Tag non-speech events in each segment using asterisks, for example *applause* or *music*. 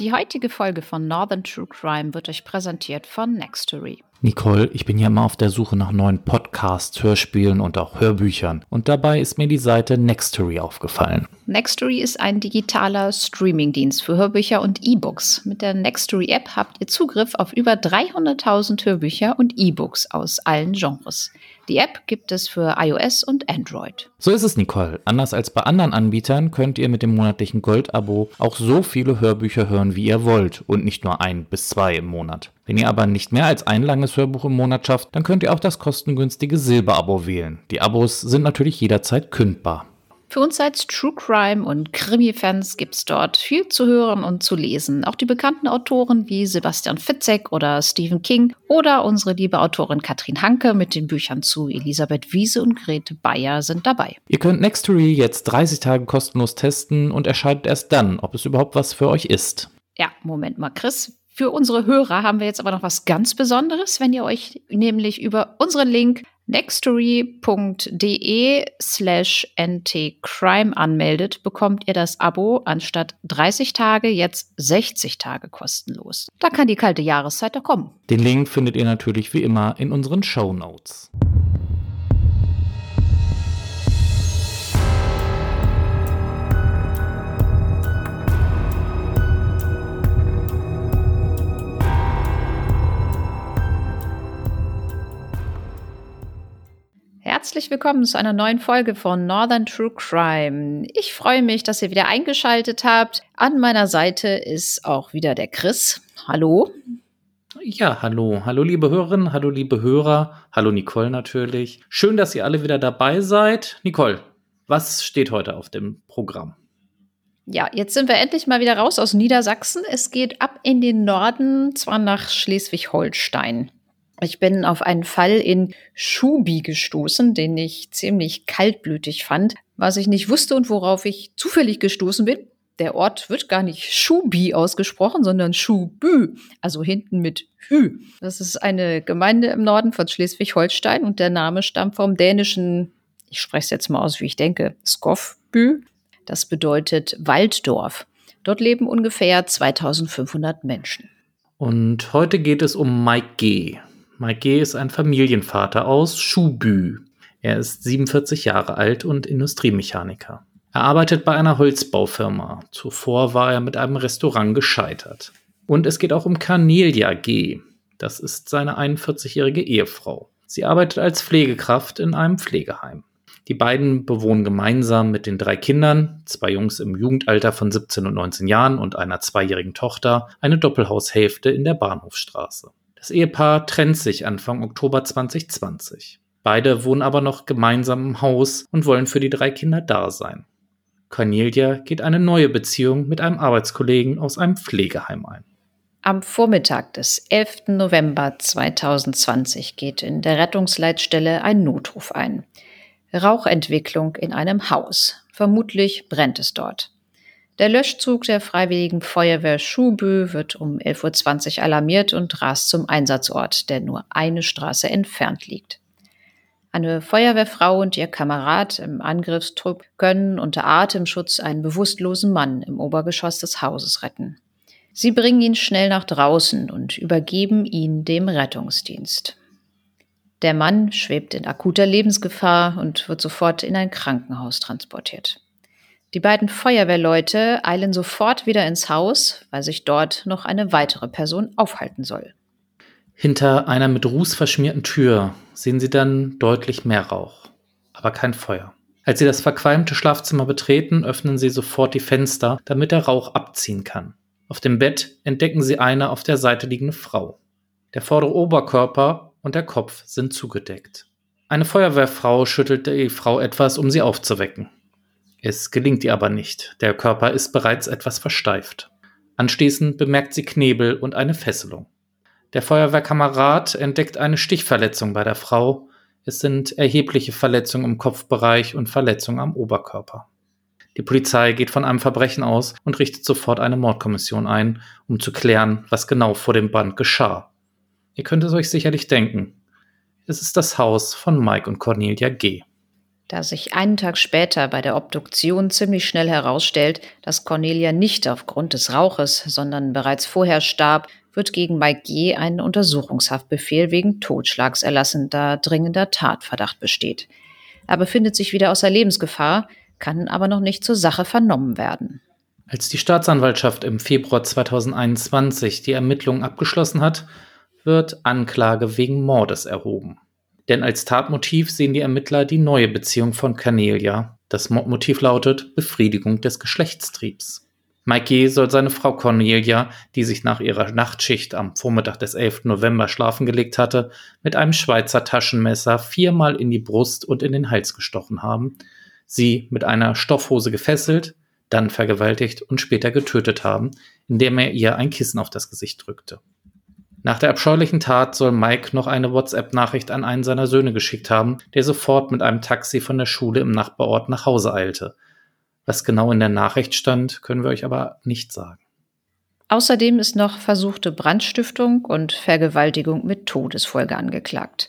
Die heutige Folge von Northern True Crime wird euch präsentiert von Nextory. Nicole, ich bin ja immer auf der Suche nach neuen Podcasts, Hörspielen und auch Hörbüchern. Und dabei ist mir die Seite Nextory aufgefallen. Nextory ist ein digitaler Streamingdienst für Hörbücher und E-Books. Mit der Nextory-App habt ihr Zugriff auf über 300.000 Hörbücher und E-Books aus allen Genres. Die App gibt es für iOS und Android. So ist es, Nicole. Anders als bei anderen Anbietern könnt ihr mit dem monatlichen Gold-Abo auch so viele Hörbücher hören, wie ihr wollt und nicht nur ein bis zwei im Monat. Wenn ihr aber nicht mehr als ein langes Hörbuch im Monat schafft, dann könnt ihr auch das kostengünstige Silber-Abo wählen. Die Abos sind natürlich jederzeit kündbar. Für uns als True Crime und Krimi-Fans gibt es dort viel zu hören und zu lesen. Auch die bekannten Autoren wie Sebastian Fitzek oder Stephen King oder unsere liebe Autorin Katrin Hanke mit den Büchern zu Elisabeth Wiese und Grete Bayer sind dabei. Ihr könnt Nextory jetzt 30 Tage kostenlos testen und erscheidet erst dann, ob es überhaupt was für euch ist. Ja, Moment mal, Chris. Für unsere Hörer haben wir jetzt aber noch was ganz Besonderes, wenn ihr euch nämlich über unseren Link nextory.de slash ntcrime anmeldet, bekommt ihr das Abo anstatt 30 Tage jetzt 60 Tage kostenlos. Da kann die kalte Jahreszeit doch kommen. Den Link findet ihr natürlich wie immer in unseren Show Notes. Herzlich willkommen zu einer neuen Folge von Northern True Crime. Ich freue mich, dass ihr wieder eingeschaltet habt. An meiner Seite ist auch wieder der Chris. Hallo. Ja, hallo. Hallo, liebe Hörerinnen, hallo, liebe Hörer. Hallo, Nicole natürlich. Schön, dass ihr alle wieder dabei seid. Nicole, was steht heute auf dem Programm? Ja, jetzt sind wir endlich mal wieder raus aus Niedersachsen. Es geht ab in den Norden, zwar nach Schleswig-Holstein. Ich bin auf einen Fall in Schubi gestoßen, den ich ziemlich kaltblütig fand. Was ich nicht wusste und worauf ich zufällig gestoßen bin, der Ort wird gar nicht Schubi ausgesprochen, sondern Schubü, also hinten mit Hü. Das ist eine Gemeinde im Norden von Schleswig-Holstein und der Name stammt vom dänischen, ich spreche es jetzt mal aus, wie ich denke, Skofbü. Das bedeutet Walddorf. Dort leben ungefähr 2500 Menschen. Und heute geht es um Mike G. Mike ist ein Familienvater aus Schubü. Er ist 47 Jahre alt und Industriemechaniker. Er arbeitet bei einer Holzbaufirma. Zuvor war er mit einem Restaurant gescheitert. Und es geht auch um Cornelia G. Das ist seine 41-jährige Ehefrau. Sie arbeitet als Pflegekraft in einem Pflegeheim. Die beiden bewohnen gemeinsam mit den drei Kindern, zwei Jungs im Jugendalter von 17 und 19 Jahren und einer zweijährigen Tochter, eine Doppelhaushälfte in der Bahnhofstraße. Das Ehepaar trennt sich Anfang Oktober 2020. Beide wohnen aber noch gemeinsam im Haus und wollen für die drei Kinder da sein. Cornelia geht eine neue Beziehung mit einem Arbeitskollegen aus einem Pflegeheim ein. Am Vormittag des 11. November 2020 geht in der Rettungsleitstelle ein Notruf ein. Rauchentwicklung in einem Haus. Vermutlich brennt es dort. Der Löschzug der Freiwilligen Feuerwehr Schubö wird um 11.20 Uhr alarmiert und rast zum Einsatzort, der nur eine Straße entfernt liegt. Eine Feuerwehrfrau und ihr Kamerad im Angriffstrupp können unter Atemschutz einen bewusstlosen Mann im Obergeschoss des Hauses retten. Sie bringen ihn schnell nach draußen und übergeben ihn dem Rettungsdienst. Der Mann schwebt in akuter Lebensgefahr und wird sofort in ein Krankenhaus transportiert. Die beiden Feuerwehrleute eilen sofort wieder ins Haus, weil sich dort noch eine weitere Person aufhalten soll. Hinter einer mit Ruß verschmierten Tür sehen sie dann deutlich mehr Rauch, aber kein Feuer. Als sie das verqualmte Schlafzimmer betreten, öffnen sie sofort die Fenster, damit der Rauch abziehen kann. Auf dem Bett entdecken sie eine auf der Seite liegende Frau. Der vordere Oberkörper und der Kopf sind zugedeckt. Eine Feuerwehrfrau schüttelt die Frau etwas, um sie aufzuwecken. Es gelingt ihr aber nicht. Der Körper ist bereits etwas versteift. Anschließend bemerkt sie Knebel und eine Fesselung. Der Feuerwehrkamerad entdeckt eine Stichverletzung bei der Frau. Es sind erhebliche Verletzungen im Kopfbereich und Verletzungen am Oberkörper. Die Polizei geht von einem Verbrechen aus und richtet sofort eine Mordkommission ein, um zu klären, was genau vor dem Band geschah. Ihr könnt es euch sicherlich denken. Es ist das Haus von Mike und Cornelia G. Da sich einen Tag später bei der Obduktion ziemlich schnell herausstellt, dass Cornelia nicht aufgrund des Rauches, sondern bereits vorher starb, wird gegen Mike G. ein Untersuchungshaftbefehl wegen Totschlags erlassen, da dringender Tatverdacht besteht. Er befindet sich wieder außer Lebensgefahr, kann aber noch nicht zur Sache vernommen werden. Als die Staatsanwaltschaft im Februar 2021 die Ermittlungen abgeschlossen hat, wird Anklage wegen Mordes erhoben. Denn als Tatmotiv sehen die Ermittler die neue Beziehung von Cornelia. Das Mordmotiv lautet Befriedigung des Geschlechtstriebs. Mike soll seine Frau Cornelia, die sich nach ihrer Nachtschicht am Vormittag des 11. November schlafen gelegt hatte, mit einem Schweizer Taschenmesser viermal in die Brust und in den Hals gestochen haben, sie mit einer Stoffhose gefesselt, dann vergewaltigt und später getötet haben, indem er ihr ein Kissen auf das Gesicht drückte. Nach der abscheulichen Tat soll Mike noch eine WhatsApp-Nachricht an einen seiner Söhne geschickt haben, der sofort mit einem Taxi von der Schule im Nachbarort nach Hause eilte. Was genau in der Nachricht stand, können wir euch aber nicht sagen. Außerdem ist noch versuchte Brandstiftung und Vergewaltigung mit Todesfolge angeklagt.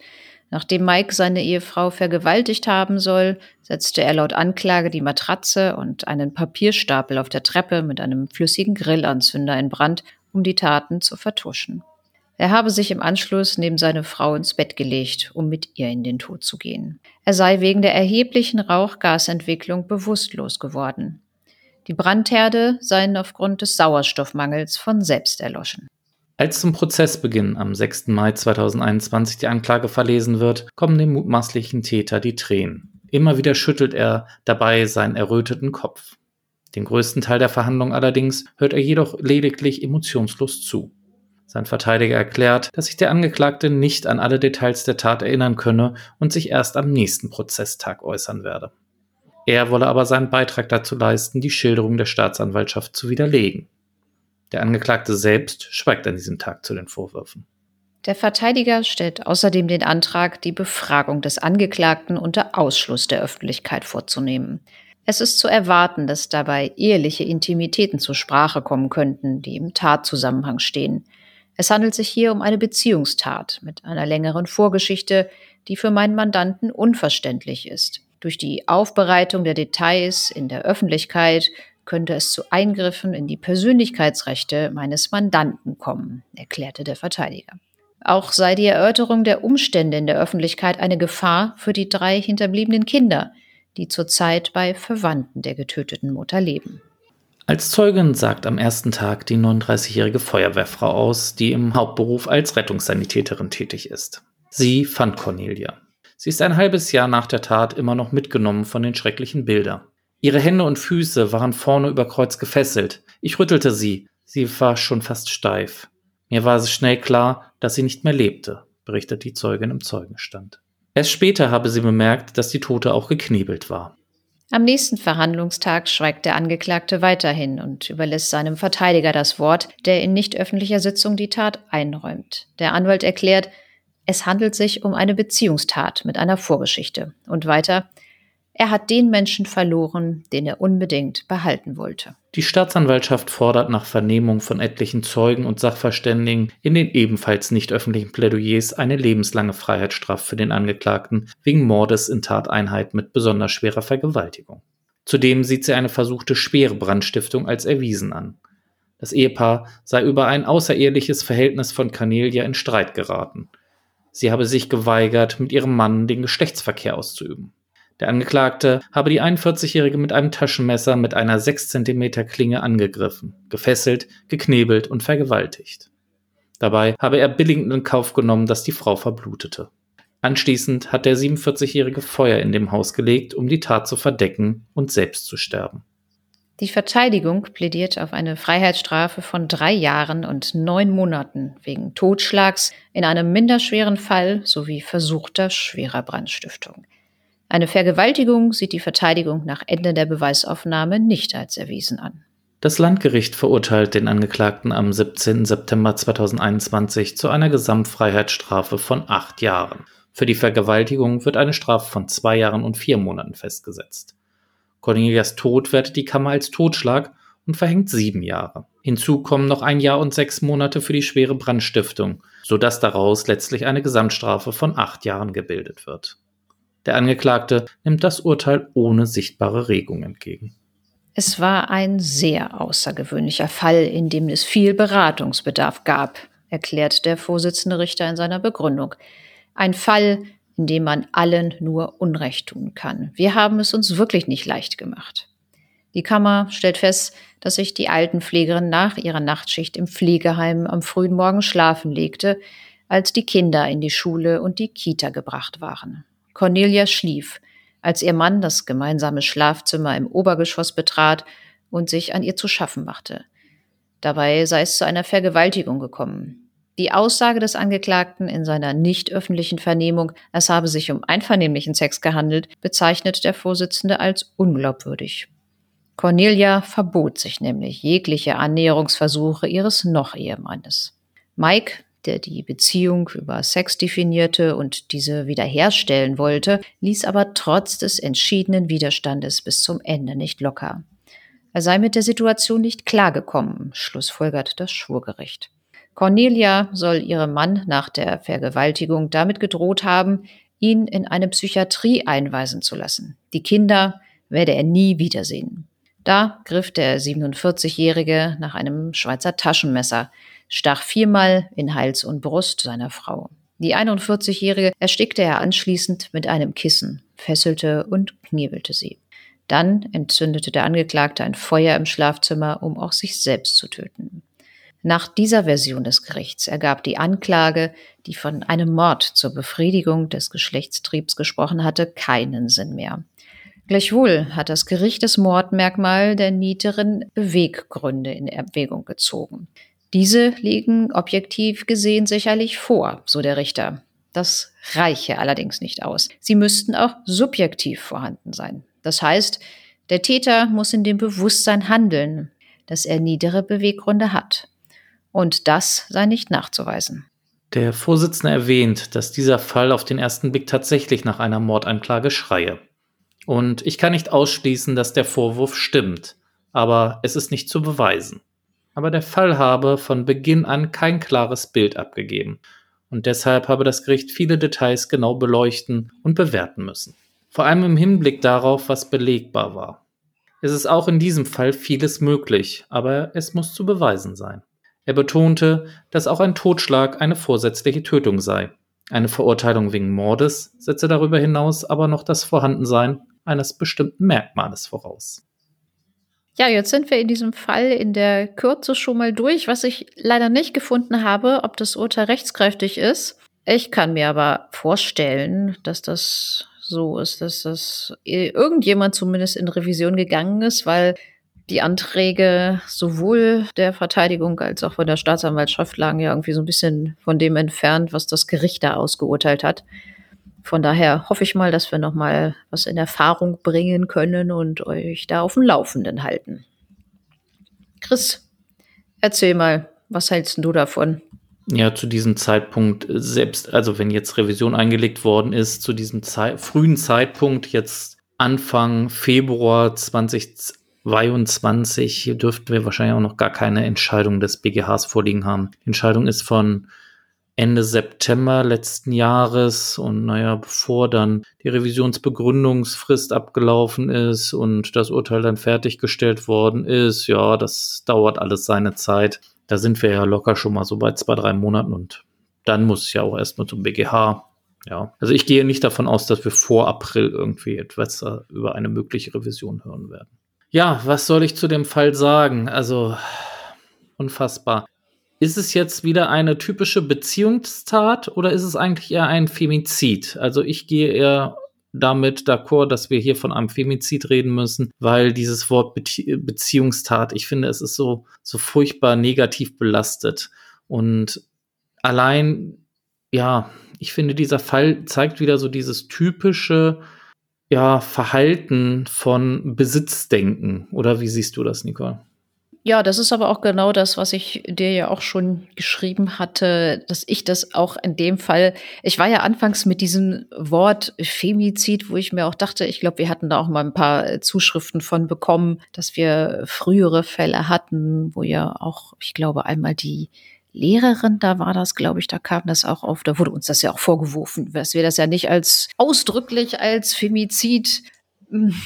Nachdem Mike seine Ehefrau vergewaltigt haben soll, setzte er laut Anklage die Matratze und einen Papierstapel auf der Treppe mit einem flüssigen Grillanzünder in Brand, um die Taten zu vertuschen. Er habe sich im Anschluss neben seine Frau ins Bett gelegt, um mit ihr in den Tod zu gehen. Er sei wegen der erheblichen Rauchgasentwicklung bewusstlos geworden. Die Brandherde seien aufgrund des Sauerstoffmangels von selbst erloschen. Als zum Prozessbeginn am 6. Mai 2021 die Anklage verlesen wird, kommen dem mutmaßlichen Täter die Tränen. Immer wieder schüttelt er dabei seinen erröteten Kopf. Den größten Teil der Verhandlung allerdings hört er jedoch lediglich emotionslos zu. Sein Verteidiger erklärt, dass sich der Angeklagte nicht an alle Details der Tat erinnern könne und sich erst am nächsten Prozesstag äußern werde. Er wolle aber seinen Beitrag dazu leisten, die Schilderung der Staatsanwaltschaft zu widerlegen. Der Angeklagte selbst schweigt an diesem Tag zu den Vorwürfen. Der Verteidiger stellt außerdem den Antrag, die Befragung des Angeklagten unter Ausschluss der Öffentlichkeit vorzunehmen. Es ist zu erwarten, dass dabei eheliche Intimitäten zur Sprache kommen könnten, die im Tatzusammenhang stehen. Es handelt sich hier um eine Beziehungstat mit einer längeren Vorgeschichte, die für meinen Mandanten unverständlich ist. Durch die Aufbereitung der Details in der Öffentlichkeit könnte es zu Eingriffen in die Persönlichkeitsrechte meines Mandanten kommen, erklärte der Verteidiger. Auch sei die Erörterung der Umstände in der Öffentlichkeit eine Gefahr für die drei hinterbliebenen Kinder, die zurzeit bei Verwandten der getöteten Mutter leben. Als Zeugin sagt am ersten Tag die 39-jährige Feuerwehrfrau aus, die im Hauptberuf als Rettungssanitäterin tätig ist. Sie fand Cornelia. Sie ist ein halbes Jahr nach der Tat immer noch mitgenommen von den schrecklichen Bildern. Ihre Hände und Füße waren vorne über Kreuz gefesselt. Ich rüttelte sie. Sie war schon fast steif. Mir war es schnell klar, dass sie nicht mehr lebte, berichtet die Zeugin im Zeugenstand. Erst später habe sie bemerkt, dass die Tote auch geknebelt war. Am nächsten Verhandlungstag schweigt der Angeklagte weiterhin und überlässt seinem Verteidiger das Wort, der in nicht öffentlicher Sitzung die Tat einräumt. Der Anwalt erklärt, es handelt sich um eine Beziehungstat mit einer Vorgeschichte. Und weiter, er hat den Menschen verloren, den er unbedingt behalten wollte. Die Staatsanwaltschaft fordert nach Vernehmung von etlichen Zeugen und Sachverständigen in den ebenfalls nicht öffentlichen Plädoyers eine lebenslange Freiheitsstrafe für den Angeklagten wegen Mordes in Tateinheit mit besonders schwerer Vergewaltigung. Zudem sieht sie eine versuchte schwere Brandstiftung als erwiesen an. Das Ehepaar sei über ein außereheliches Verhältnis von Cornelia in Streit geraten. Sie habe sich geweigert, mit ihrem Mann den Geschlechtsverkehr auszuüben. Der Angeklagte habe die 41-Jährige mit einem Taschenmesser mit einer 6 cm Klinge angegriffen, gefesselt, geknebelt und vergewaltigt. Dabei habe er billigend in Kauf genommen, dass die Frau verblutete. Anschließend hat der 47-Jährige Feuer in dem Haus gelegt, um die Tat zu verdecken und selbst zu sterben. Die Verteidigung plädiert auf eine Freiheitsstrafe von drei Jahren und neun Monaten wegen Totschlags in einem minderschweren Fall sowie versuchter schwerer Brandstiftung. Eine Vergewaltigung sieht die Verteidigung nach Ende der Beweisaufnahme nicht als erwiesen an. Das Landgericht verurteilt den Angeklagten am 17. September 2021 zu einer Gesamtfreiheitsstrafe von acht Jahren. Für die Vergewaltigung wird eine Strafe von zwei Jahren und vier Monaten festgesetzt. Cornelias Tod wertet die Kammer als Totschlag und verhängt sieben Jahre. Hinzu kommen noch ein Jahr und sechs Monate für die schwere Brandstiftung, sodass daraus letztlich eine Gesamtstrafe von acht Jahren gebildet wird. Der Angeklagte nimmt das Urteil ohne sichtbare Regung entgegen. Es war ein sehr außergewöhnlicher Fall, in dem es viel Beratungsbedarf gab, erklärt der Vorsitzende Richter in seiner Begründung. Ein Fall, in dem man allen nur Unrecht tun kann. Wir haben es uns wirklich nicht leicht gemacht. Die Kammer stellt fest, dass sich die Altenpflegerin nach ihrer Nachtschicht im Pflegeheim am frühen Morgen schlafen legte, als die Kinder in die Schule und die Kita gebracht waren. Cornelia schlief, als ihr Mann das gemeinsame Schlafzimmer im Obergeschoss betrat und sich an ihr zu schaffen machte. Dabei sei es zu einer Vergewaltigung gekommen. Die Aussage des Angeklagten in seiner nicht öffentlichen Vernehmung, es habe sich um einvernehmlichen Sex gehandelt, bezeichnet der Vorsitzende als unglaubwürdig. Cornelia verbot sich nämlich jegliche Annäherungsversuche ihres Noch-Ehemannes. Mike, der die Beziehung über Sex definierte und diese wiederherstellen wollte, ließ aber trotz des entschiedenen Widerstandes bis zum Ende nicht locker. Er sei mit der Situation nicht klargekommen, schlussfolgert das Schwurgericht. Cornelia soll ihrem Mann nach der Vergewaltigung damit gedroht haben, ihn in eine Psychiatrie einweisen zu lassen. Die Kinder werde er nie wiedersehen. Da griff der 47-Jährige nach einem Schweizer Taschenmesser, stach viermal in Hals und Brust seiner Frau. Die 41-Jährige erstickte er anschließend mit einem Kissen, fesselte und kniebelte sie. Dann entzündete der Angeklagte ein Feuer im Schlafzimmer, um auch sich selbst zu töten. Nach dieser Version des Gerichts ergab die Anklage, die von einem Mord zur Befriedigung des Geschlechtstriebs gesprochen hatte, keinen Sinn mehr. Gleichwohl hat das Gericht das Mordmerkmal der niederen Beweggründe in Erwägung gezogen. Diese liegen objektiv gesehen sicherlich vor, so der Richter. Das reiche allerdings nicht aus. Sie müssten auch subjektiv vorhanden sein. Das heißt, der Täter muss in dem Bewusstsein handeln, dass er niedere Beweggründe hat. Und das sei nicht nachzuweisen. Der Vorsitzende erwähnt, dass dieser Fall auf den ersten Blick tatsächlich nach einer Mordanklage schreie. Und ich kann nicht ausschließen, dass der Vorwurf stimmt, aber es ist nicht zu beweisen. Aber der Fall habe von Beginn an kein klares Bild abgegeben. Und deshalb habe das Gericht viele Details genau beleuchten und bewerten müssen. Vor allem im Hinblick darauf, was belegbar war. Es ist auch in diesem Fall vieles möglich, aber es muss zu beweisen sein. Er betonte, dass auch ein Totschlag eine vorsätzliche Tötung sei. Eine Verurteilung wegen Mordes setze darüber hinaus aber noch das Vorhandensein eines bestimmten Merkmales voraus. Ja, jetzt sind wir in diesem Fall in der Kürze schon mal durch, was ich leider nicht gefunden habe, ob das Urteil rechtskräftig ist. Ich kann mir aber vorstellen, dass das so ist, dass das irgendjemand zumindest in Revision gegangen ist, weil die Anträge sowohl der Verteidigung als auch von der Staatsanwaltschaft lagen ja irgendwie so ein bisschen von dem entfernt, was das Gericht da ausgeurteilt hat. Von daher hoffe ich mal, dass wir noch mal was in Erfahrung bringen können und euch da auf dem Laufenden halten. Chris, erzähl mal, was hältst du davon? Ja, zu diesem Zeitpunkt selbst, also wenn jetzt Revision eingelegt worden ist, zu diesem Zei frühen Zeitpunkt, jetzt Anfang Februar 2022, dürften wir wahrscheinlich auch noch gar keine Entscheidung des BGHs vorliegen haben. Die Entscheidung ist von Ende September letzten Jahres und naja, bevor dann die Revisionsbegründungsfrist abgelaufen ist und das Urteil dann fertiggestellt worden ist, ja, das dauert alles seine Zeit. Da sind wir ja locker schon mal so bei zwei, drei Monaten und dann muss es ja auch erstmal zum BGH. Ja, also ich gehe nicht davon aus, dass wir vor April irgendwie etwas über eine mögliche Revision hören werden. Ja, was soll ich zu dem Fall sagen? Also unfassbar. Ist es jetzt wieder eine typische Beziehungstat oder ist es eigentlich eher ein Femizid? Also ich gehe eher damit d'accord, dass wir hier von einem Femizid reden müssen, weil dieses Wort Be Beziehungstat, ich finde, es ist so, so furchtbar negativ belastet. Und allein, ja, ich finde, dieser Fall zeigt wieder so dieses typische, ja, Verhalten von Besitzdenken. Oder wie siehst du das, Nicole? Ja, das ist aber auch genau das, was ich dir ja auch schon geschrieben hatte, dass ich das auch in dem Fall, ich war ja anfangs mit diesem Wort Femizid, wo ich mir auch dachte, ich glaube, wir hatten da auch mal ein paar Zuschriften von bekommen, dass wir frühere Fälle hatten, wo ja auch, ich glaube, einmal die Lehrerin, da war das, glaube ich, da kam das auch auf, da wurde uns das ja auch vorgeworfen, dass wir das ja nicht als ausdrücklich als Femizid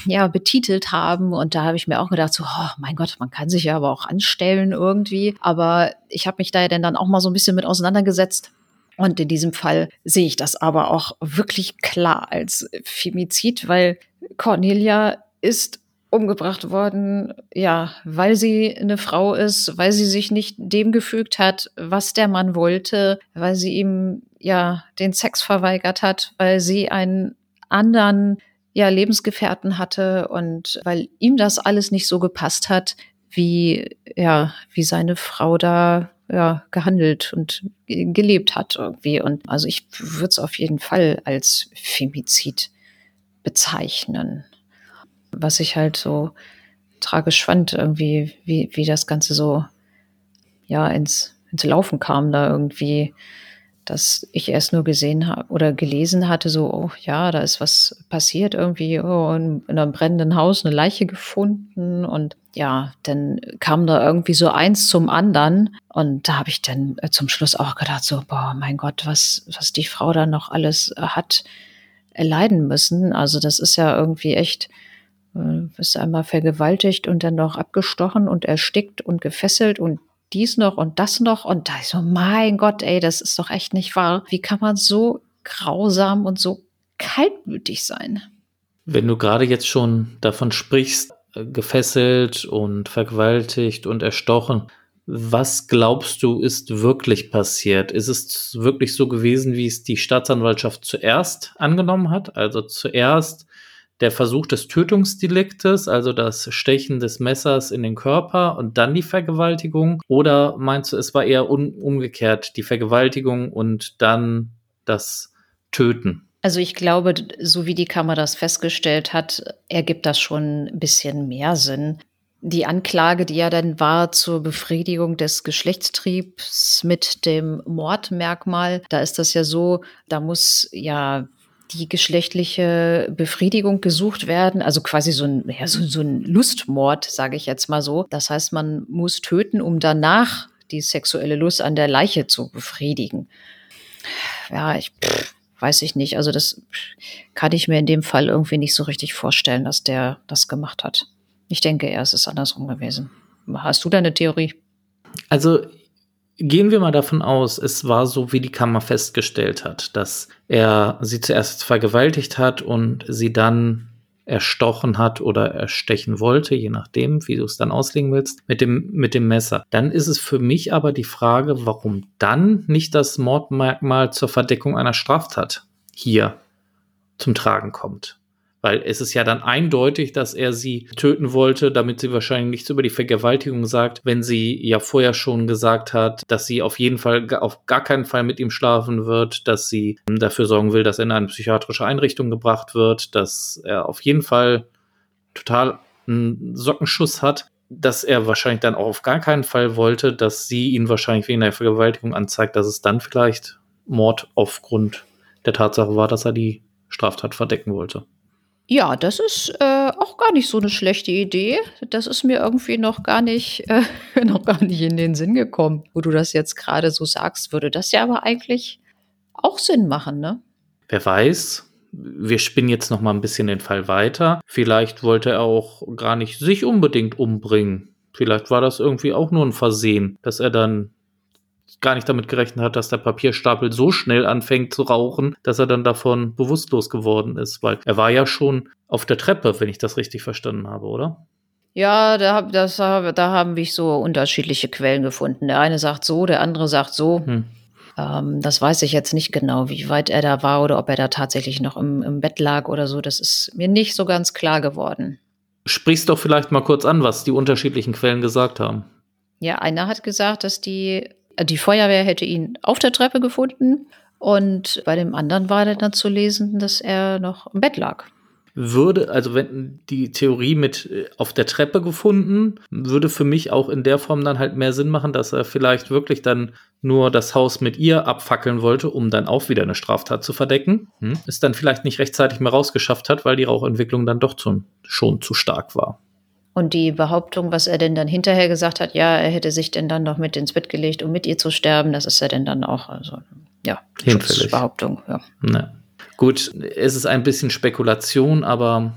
ja, betitelt haben. Und da habe ich mir auch gedacht, so, oh, mein Gott, man kann sich ja aber auch anstellen irgendwie. Aber ich habe mich da ja dann auch mal so ein bisschen mit auseinandergesetzt. Und in diesem Fall sehe ich das aber auch wirklich klar als Femizid, weil Cornelia ist umgebracht worden, ja, weil sie eine Frau ist, weil sie sich nicht dem gefügt hat, was der Mann wollte, weil sie ihm ja den Sex verweigert hat, weil sie einen anderen ja Lebensgefährten hatte und weil ihm das alles nicht so gepasst hat, wie ja, wie seine Frau da ja gehandelt und gelebt hat irgendwie. Und also ich würde es auf jeden Fall als Femizid bezeichnen. Was ich halt so tragisch fand, irgendwie, wie, wie das Ganze so, ja, ins, ins Laufen kam da irgendwie, dass ich erst nur gesehen habe oder gelesen hatte, so, oh ja, da ist was passiert irgendwie, oh, in, in einem brennenden Haus eine Leiche gefunden und ja, dann kam da irgendwie so eins zum anderen und da habe ich dann äh, zum Schluss auch gedacht, so, boah, mein Gott, was, was die Frau da noch alles hat erleiden müssen. Also das ist ja irgendwie echt, äh, ist einmal vergewaltigt und dann noch abgestochen und erstickt und gefesselt und dies noch und das noch. Und da ist so, mein Gott, ey, das ist doch echt nicht wahr. Wie kann man so grausam und so kaltblütig sein? Wenn du gerade jetzt schon davon sprichst, äh, gefesselt und vergewaltigt und erstochen, was glaubst du, ist wirklich passiert? Ist es wirklich so gewesen, wie es die Staatsanwaltschaft zuerst angenommen hat? Also zuerst der Versuch des Tötungsdeliktes, also das Stechen des Messers in den Körper und dann die Vergewaltigung? Oder meinst du, es war eher umgekehrt, die Vergewaltigung und dann das Töten? Also ich glaube, so wie die Kammer das festgestellt hat, ergibt das schon ein bisschen mehr Sinn. Die Anklage, die ja dann war zur Befriedigung des Geschlechtstriebs mit dem Mordmerkmal, da ist das ja so, da muss ja die geschlechtliche Befriedigung gesucht werden, also quasi so ein, ja, so, so ein Lustmord, sage ich jetzt mal so. Das heißt, man muss töten, um danach die sexuelle Lust an der Leiche zu befriedigen. Ja, ich pff, weiß ich nicht. Also das kann ich mir in dem Fall irgendwie nicht so richtig vorstellen, dass der das gemacht hat. Ich denke es ist andersrum gewesen. Hast du da eine Theorie? Also Gehen wir mal davon aus, es war so, wie die Kammer festgestellt hat, dass er sie zuerst vergewaltigt hat und sie dann erstochen hat oder erstechen wollte, je nachdem, wie du es dann auslegen willst, mit dem, mit dem Messer. Dann ist es für mich aber die Frage, warum dann nicht das Mordmerkmal zur Verdeckung einer Straftat hier zum Tragen kommt. Weil es ist ja dann eindeutig, dass er sie töten wollte, damit sie wahrscheinlich nichts über die Vergewaltigung sagt, wenn sie ja vorher schon gesagt hat, dass sie auf jeden Fall auf gar keinen Fall mit ihm schlafen wird, dass sie dafür sorgen will, dass er in eine psychiatrische Einrichtung gebracht wird, dass er auf jeden Fall total einen Sockenschuss hat dass er wahrscheinlich dann auch auf gar keinen Fall wollte, dass sie ihn wahrscheinlich wegen der Vergewaltigung anzeigt, dass es dann vielleicht Mord aufgrund der Tatsache war, dass er die Straftat verdecken wollte. Ja, das ist äh, auch gar nicht so eine schlechte Idee. Das ist mir irgendwie noch gar nicht, *laughs* äh, noch gar nicht in den Sinn gekommen. Wo du das jetzt gerade so sagst, würde das ja aber eigentlich auch Sinn machen, ne? Wer weiß. Wir spinnen jetzt noch mal ein bisschen den Fall weiter. Vielleicht wollte er auch gar nicht sich unbedingt umbringen. Vielleicht war das irgendwie auch nur ein Versehen, dass er dann gar nicht damit gerechnet hat, dass der Papierstapel so schnell anfängt zu rauchen, dass er dann davon bewusstlos geworden ist, weil er war ja schon auf der Treppe, wenn ich das richtig verstanden habe, oder? Ja, da, das, da haben wir so unterschiedliche Quellen gefunden. Der eine sagt so, der andere sagt so. Hm. Ähm, das weiß ich jetzt nicht genau, wie weit er da war oder ob er da tatsächlich noch im, im Bett lag oder so. Das ist mir nicht so ganz klar geworden. Sprichst doch vielleicht mal kurz an, was die unterschiedlichen Quellen gesagt haben. Ja, einer hat gesagt, dass die die Feuerwehr hätte ihn auf der Treppe gefunden und bei dem anderen war dann zu lesen, dass er noch im Bett lag. Würde, also wenn die Theorie mit äh, auf der Treppe gefunden, würde für mich auch in der Form dann halt mehr Sinn machen, dass er vielleicht wirklich dann nur das Haus mit ihr abfackeln wollte, um dann auch wieder eine Straftat zu verdecken. Hm? Es dann vielleicht nicht rechtzeitig mehr rausgeschafft hat, weil die Rauchentwicklung dann doch zu, schon zu stark war. Und die Behauptung, was er denn dann hinterher gesagt hat, ja, er hätte sich denn dann noch mit ins Bett gelegt, um mit ihr zu sterben, das ist ja denn dann auch, also, ja, Hinfällig. Behauptung. Ja. Ne. Gut, es ist ein bisschen Spekulation, aber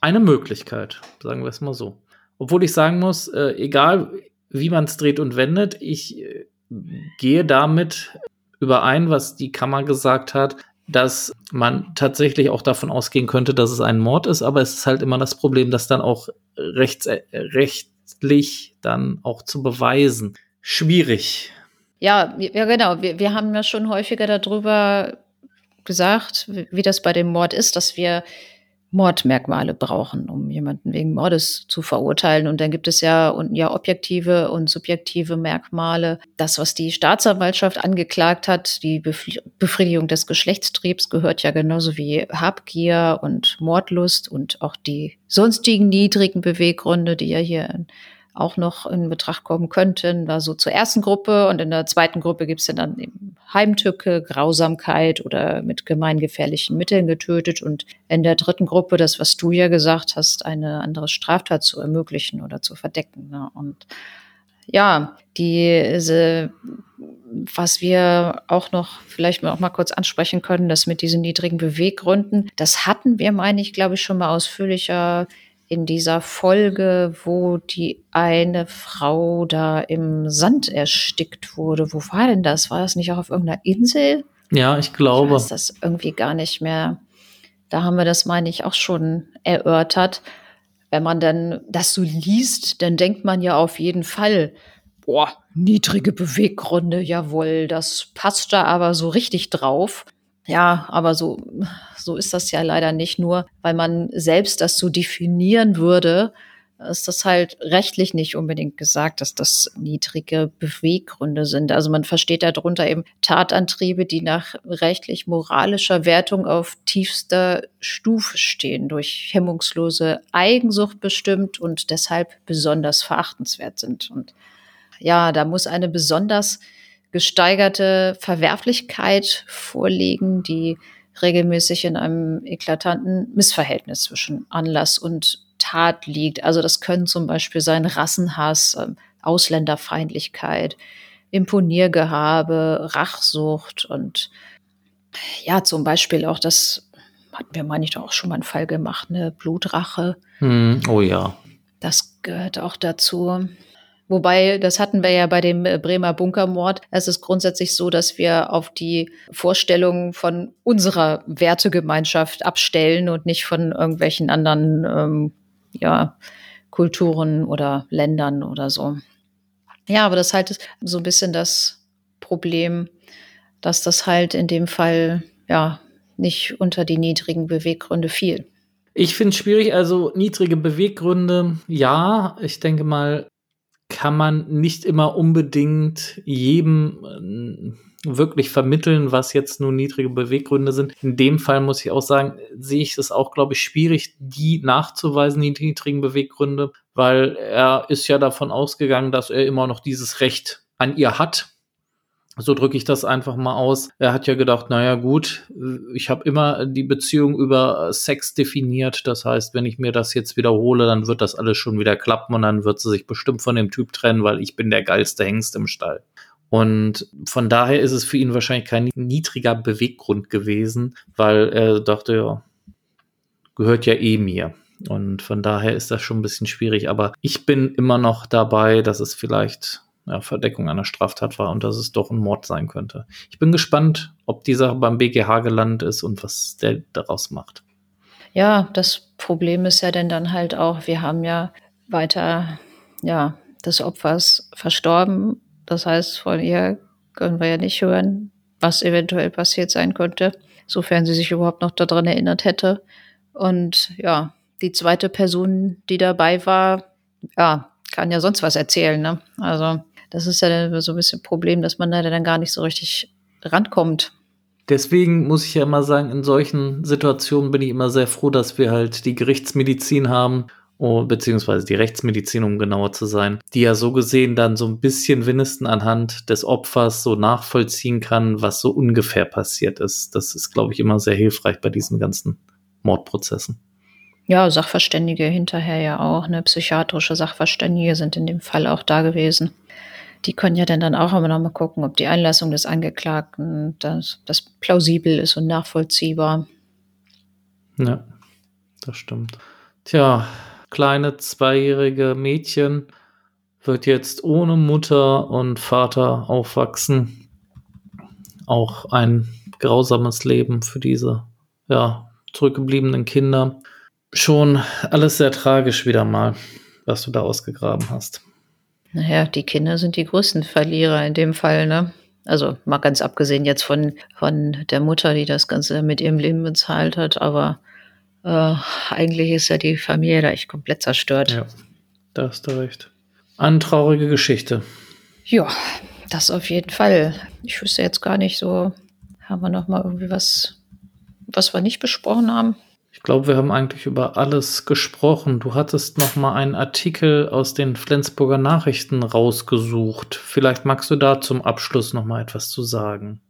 eine Möglichkeit, sagen wir es mal so. Obwohl ich sagen muss, äh, egal wie man es dreht und wendet, ich äh, gehe damit überein, was die Kammer gesagt hat, dass man tatsächlich auch davon ausgehen könnte, dass es ein Mord ist, aber es ist halt immer das Problem, das dann auch rechts, äh, rechtlich dann auch zu beweisen. Schwierig. Ja, ja genau. Wir, wir haben ja schon häufiger darüber gesagt, wie, wie das bei dem Mord ist, dass wir Mordmerkmale brauchen, um jemanden wegen Mordes zu verurteilen. Und dann gibt es ja, ja objektive und subjektive Merkmale. Das, was die Staatsanwaltschaft angeklagt hat, die Befriedigung des Geschlechtstriebs gehört ja genauso wie Habgier und Mordlust und auch die sonstigen niedrigen Beweggründe, die ja hier auch noch in Betracht kommen könnten, war so zur ersten Gruppe und in der zweiten Gruppe gibt es dann eben Heimtücke, Grausamkeit oder mit gemeingefährlichen Mitteln getötet und in der dritten Gruppe, das, was du ja gesagt hast, eine andere Straftat zu ermöglichen oder zu verdecken. Ne? Und ja, diese, was wir auch noch vielleicht auch mal kurz ansprechen können, das mit diesen niedrigen Beweggründen, das hatten wir, meine ich, glaube ich, schon mal ausführlicher in dieser Folge, wo die eine Frau da im Sand erstickt wurde. Wo war denn das? War das nicht auch auf irgendeiner Insel? Ja, ich glaube. Ich weiß das irgendwie gar nicht mehr. Da haben wir das, meine ich, auch schon erörtert. Wenn man dann das so liest, dann denkt man ja auf jeden Fall, boah, niedrige Beweggründe, jawohl, das passt da aber so richtig drauf. Ja, aber so, so ist das ja leider nicht nur, weil man selbst das so definieren würde, ist das halt rechtlich nicht unbedingt gesagt, dass das niedrige Beweggründe sind. Also man versteht darunter eben Tatantriebe, die nach rechtlich-moralischer Wertung auf tiefster Stufe stehen, durch hemmungslose Eigensucht bestimmt und deshalb besonders verachtenswert sind. Und ja, da muss eine besonders gesteigerte Verwerflichkeit vorliegen, die regelmäßig in einem eklatanten Missverhältnis zwischen Anlass und Tat liegt. Also das können zum Beispiel sein Rassenhass, ähm, Ausländerfeindlichkeit, Imponiergehabe, Rachsucht und ja, zum Beispiel auch das hatten wir, meine ich, doch auch schon mal einen Fall gemacht, eine Blutrache. Hm, oh ja. Das gehört auch dazu. Wobei, das hatten wir ja bei dem äh, Bremer Bunkermord. Es ist grundsätzlich so, dass wir auf die Vorstellungen von unserer Wertegemeinschaft abstellen und nicht von irgendwelchen anderen ähm, ja, Kulturen oder Ländern oder so. Ja, aber das halt so ein bisschen das Problem, dass das halt in dem Fall ja nicht unter die niedrigen Beweggründe fiel. Ich finde es schwierig, also niedrige Beweggründe, ja, ich denke mal, kann man nicht immer unbedingt jedem äh, wirklich vermitteln, was jetzt nur niedrige Beweggründe sind. In dem Fall muss ich auch sagen, sehe ich es auch, glaube ich, schwierig, die nachzuweisen, die niedrigen Beweggründe, weil er ist ja davon ausgegangen, dass er immer noch dieses Recht an ihr hat so drücke ich das einfach mal aus. Er hat ja gedacht, naja gut, ich habe immer die Beziehung über Sex definiert. Das heißt, wenn ich mir das jetzt wiederhole, dann wird das alles schon wieder klappen und dann wird sie sich bestimmt von dem Typ trennen, weil ich bin der geilste Hengst im Stall. Und von daher ist es für ihn wahrscheinlich kein niedriger Beweggrund gewesen, weil er dachte, ja, gehört ja eh mir. Und von daher ist das schon ein bisschen schwierig. Aber ich bin immer noch dabei, dass es vielleicht ja, Verdeckung einer Straftat war und dass es doch ein Mord sein könnte. Ich bin gespannt, ob die Sache beim BGH gelandet ist und was der daraus macht. Ja, das Problem ist ja denn dann halt auch, wir haben ja weiter, ja, des Opfers verstorben. Das heißt, von ihr können wir ja nicht hören, was eventuell passiert sein könnte, sofern sie sich überhaupt noch daran erinnert hätte. Und ja, die zweite Person, die dabei war, ja, kann ja sonst was erzählen. Ne? Also das ist ja so ein bisschen ein Problem, dass man da dann gar nicht so richtig rankommt. Deswegen muss ich ja immer sagen, in solchen Situationen bin ich immer sehr froh, dass wir halt die Gerichtsmedizin haben, oh, beziehungsweise die Rechtsmedizin, um genauer zu sein, die ja so gesehen dann so ein bisschen wenigstens anhand des Opfers so nachvollziehen kann, was so ungefähr passiert ist. Das ist, glaube ich, immer sehr hilfreich bei diesen ganzen Mordprozessen. Ja, Sachverständige hinterher ja auch, ne, psychiatrische Sachverständige sind in dem Fall auch da gewesen. Die können ja dann, dann auch immer noch mal gucken, ob die Einlassung des Angeklagten das, das plausibel ist und nachvollziehbar. Ja, das stimmt. Tja, kleine zweijährige Mädchen wird jetzt ohne Mutter und Vater aufwachsen. Auch ein grausames Leben für diese ja, zurückgebliebenen Kinder. Schon alles sehr tragisch wieder mal, was du da ausgegraben hast. Naja, die Kinder sind die größten Verlierer in dem Fall, ne? Also mal ganz abgesehen jetzt von, von der Mutter, die das Ganze mit ihrem Leben bezahlt hat, aber äh, eigentlich ist ja die Familie da echt komplett zerstört. Ja, da hast du recht. Eine traurige Geschichte. Ja, das auf jeden Fall. Ich wüsste jetzt gar nicht so, haben wir noch mal irgendwie was, was wir nicht besprochen haben? Ich glaube, wir haben eigentlich über alles gesprochen. Du hattest noch mal einen Artikel aus den Flensburger Nachrichten rausgesucht. Vielleicht magst du da zum Abschluss noch mal etwas zu sagen.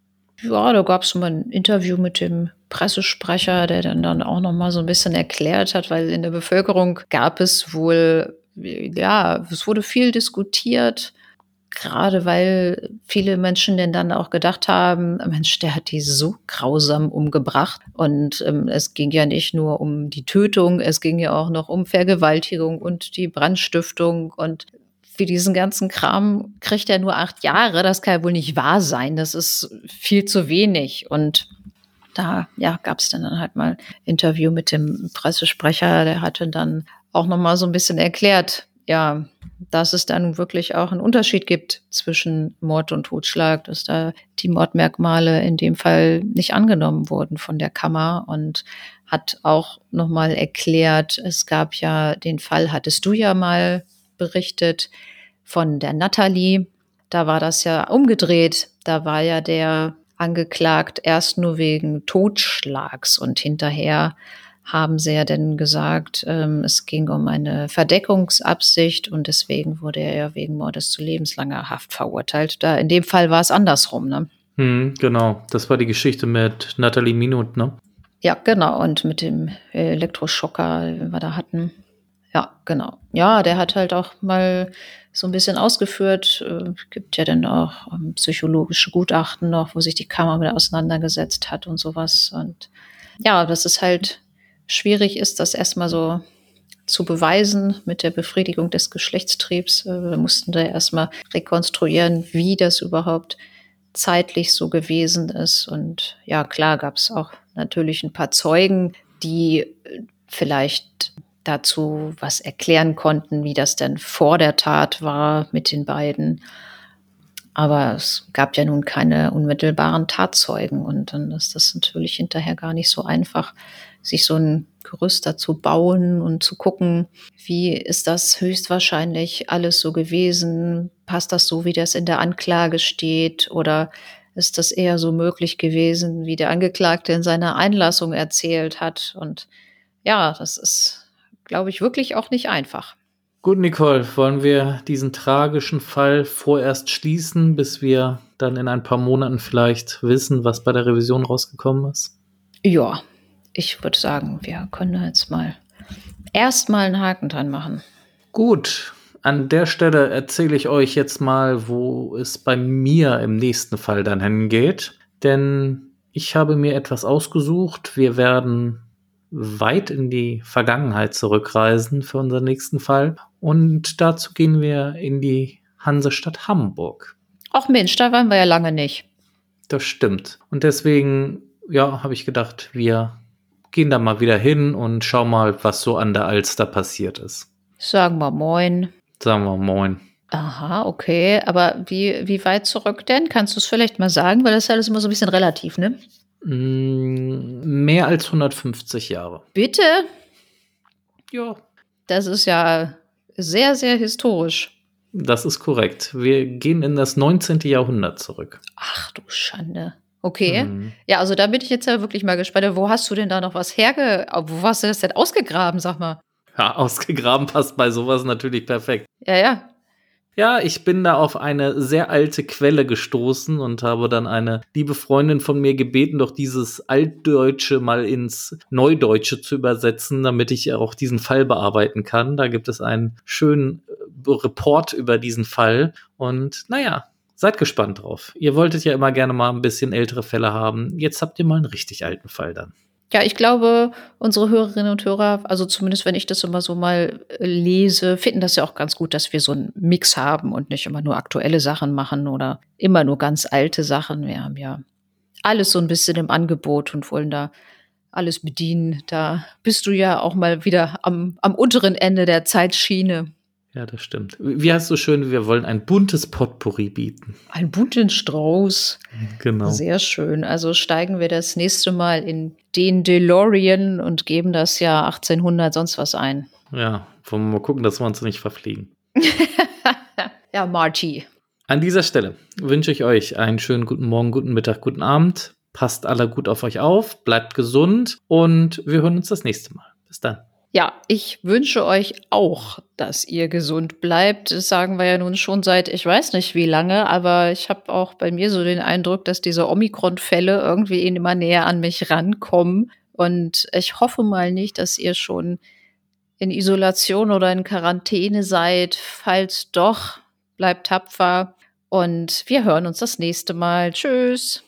Ja, da gab es mal ein Interview mit dem Pressesprecher, der dann, dann auch noch mal so ein bisschen erklärt hat, weil in der Bevölkerung gab es wohl, ja, es wurde viel diskutiert, gerade weil viele Menschen denn dann auch gedacht haben, Mensch, der hat die so grausam umgebracht. Und ähm, es ging ja nicht nur um die Tötung, es ging ja auch noch um Vergewaltigung und die Brandstiftung und für diesen ganzen Kram kriegt er nur acht Jahre. Das kann ja wohl nicht wahr sein. Das ist viel zu wenig. Und da ja, gab es dann halt mal ein Interview mit dem Pressesprecher, der hatte dann auch noch mal so ein bisschen erklärt, ja, dass es dann wirklich auch einen Unterschied gibt zwischen Mord und Totschlag, dass da die Mordmerkmale in dem Fall nicht angenommen wurden von der Kammer und hat auch noch mal erklärt, es gab ja den Fall, hattest du ja mal berichtet von der Natalie. Da war das ja umgedreht. Da war ja der angeklagt erst nur wegen Totschlags und hinterher haben sie ja dann gesagt, ähm, es ging um eine Verdeckungsabsicht und deswegen wurde er ja wegen Mordes zu lebenslanger Haft verurteilt. Da in dem Fall war es andersrum, ne? Hm, genau, das war die Geschichte mit Nathalie Minut, ne? Ja, genau, und mit dem Elektroschocker, den wir da hatten. Ja, genau. Ja, der hat halt auch mal so ein bisschen ausgeführt. Äh, gibt ja dann auch ähm, psychologische Gutachten noch, wo sich die Kammer mit auseinandergesetzt hat und sowas. Und ja, das ist halt schwierig ist, das erstmal so zu beweisen mit der Befriedigung des Geschlechtstriebs. Äh, wir mussten da erstmal rekonstruieren, wie das überhaupt zeitlich so gewesen ist. Und ja, klar gab es auch natürlich ein paar Zeugen, die äh, vielleicht dazu was erklären konnten, wie das denn vor der Tat war mit den beiden. Aber es gab ja nun keine unmittelbaren Tatzeugen und dann ist das natürlich hinterher gar nicht so einfach, sich so ein Gerüst dazu bauen und zu gucken, wie ist das höchstwahrscheinlich alles so gewesen? Passt das so, wie das in der Anklage steht? Oder ist das eher so möglich gewesen, wie der Angeklagte in seiner Einlassung erzählt hat? Und ja, das ist, glaube ich, wirklich auch nicht einfach. Gut, Nicole, wollen wir diesen tragischen Fall vorerst schließen, bis wir dann in ein paar Monaten vielleicht wissen, was bei der Revision rausgekommen ist? Ja, ich würde sagen, wir können jetzt mal erstmal einen Haken dran machen. Gut, an der Stelle erzähle ich euch jetzt mal, wo es bei mir im nächsten Fall dann hingeht. Denn ich habe mir etwas ausgesucht. Wir werden weit in die Vergangenheit zurückreisen für unseren nächsten Fall. Und dazu gehen wir in die Hansestadt Hamburg. Ach Mensch, da waren wir ja lange nicht. Das stimmt. Und deswegen, ja, habe ich gedacht, wir gehen da mal wieder hin und schauen mal, was so an der Alster passiert ist. Sagen wir Moin. Sagen wir Moin. Aha, okay. Aber wie, wie weit zurück denn? Kannst du es vielleicht mal sagen? Weil das ist alles immer so ein bisschen relativ, ne? Mm, mehr als 150 Jahre. Bitte? Ja. Das ist ja sehr, sehr historisch. Das ist korrekt. Wir gehen in das 19. Jahrhundert zurück. Ach du Schande. Okay. Mhm. Ja, also da bin ich jetzt ja wirklich mal gespannt. Wo hast du denn da noch was herge... Wo hast du das denn ausgegraben, sag mal? Ja, *laughs* ausgegraben passt bei sowas natürlich perfekt. Ja, ja. Ja, ich bin da auf eine sehr alte Quelle gestoßen und habe dann eine liebe Freundin von mir gebeten, doch dieses Altdeutsche mal ins Neudeutsche zu übersetzen, damit ich auch diesen Fall bearbeiten kann. Da gibt es einen schönen äh, Report über diesen Fall. Und naja, seid gespannt drauf. Ihr wolltet ja immer gerne mal ein bisschen ältere Fälle haben. Jetzt habt ihr mal einen richtig alten Fall dann. Ja, ich glaube, unsere Hörerinnen und Hörer, also zumindest wenn ich das immer so mal äh, lese, finden das ja auch ganz gut, dass wir so einen Mix haben und nicht immer nur aktuelle Sachen machen oder immer nur ganz alte Sachen. Wir haben ja alles so ein bisschen im Angebot und wollen da alles bedienen. Da bist du ja auch mal wieder am, am unteren Ende der Zeitschiene. Ja, das stimmt. Wie heißt so schön, wir wollen ein buntes Potpourri bieten. Ein bunten Strauß. Genau. Sehr schön. Also steigen wir das nächste Mal in den DeLorean und geben das Jahr 1800 sonst was ein. Ja, wollen wir mal gucken, dass wir uns nicht verfliegen. *laughs* ja, Marty. An dieser Stelle wünsche ich euch einen schönen guten Morgen, guten Mittag, guten Abend. Passt alle gut auf euch auf, bleibt gesund und wir hören uns das nächste Mal. Bis dann. Ja, ich wünsche euch auch, dass ihr gesund bleibt. Das sagen wir ja nun schon seit ich weiß nicht wie lange, aber ich habe auch bei mir so den Eindruck, dass diese Omikron-Fälle irgendwie immer näher an mich rankommen. Und ich hoffe mal nicht, dass ihr schon in Isolation oder in Quarantäne seid. Falls doch, bleibt tapfer. Und wir hören uns das nächste Mal. Tschüss.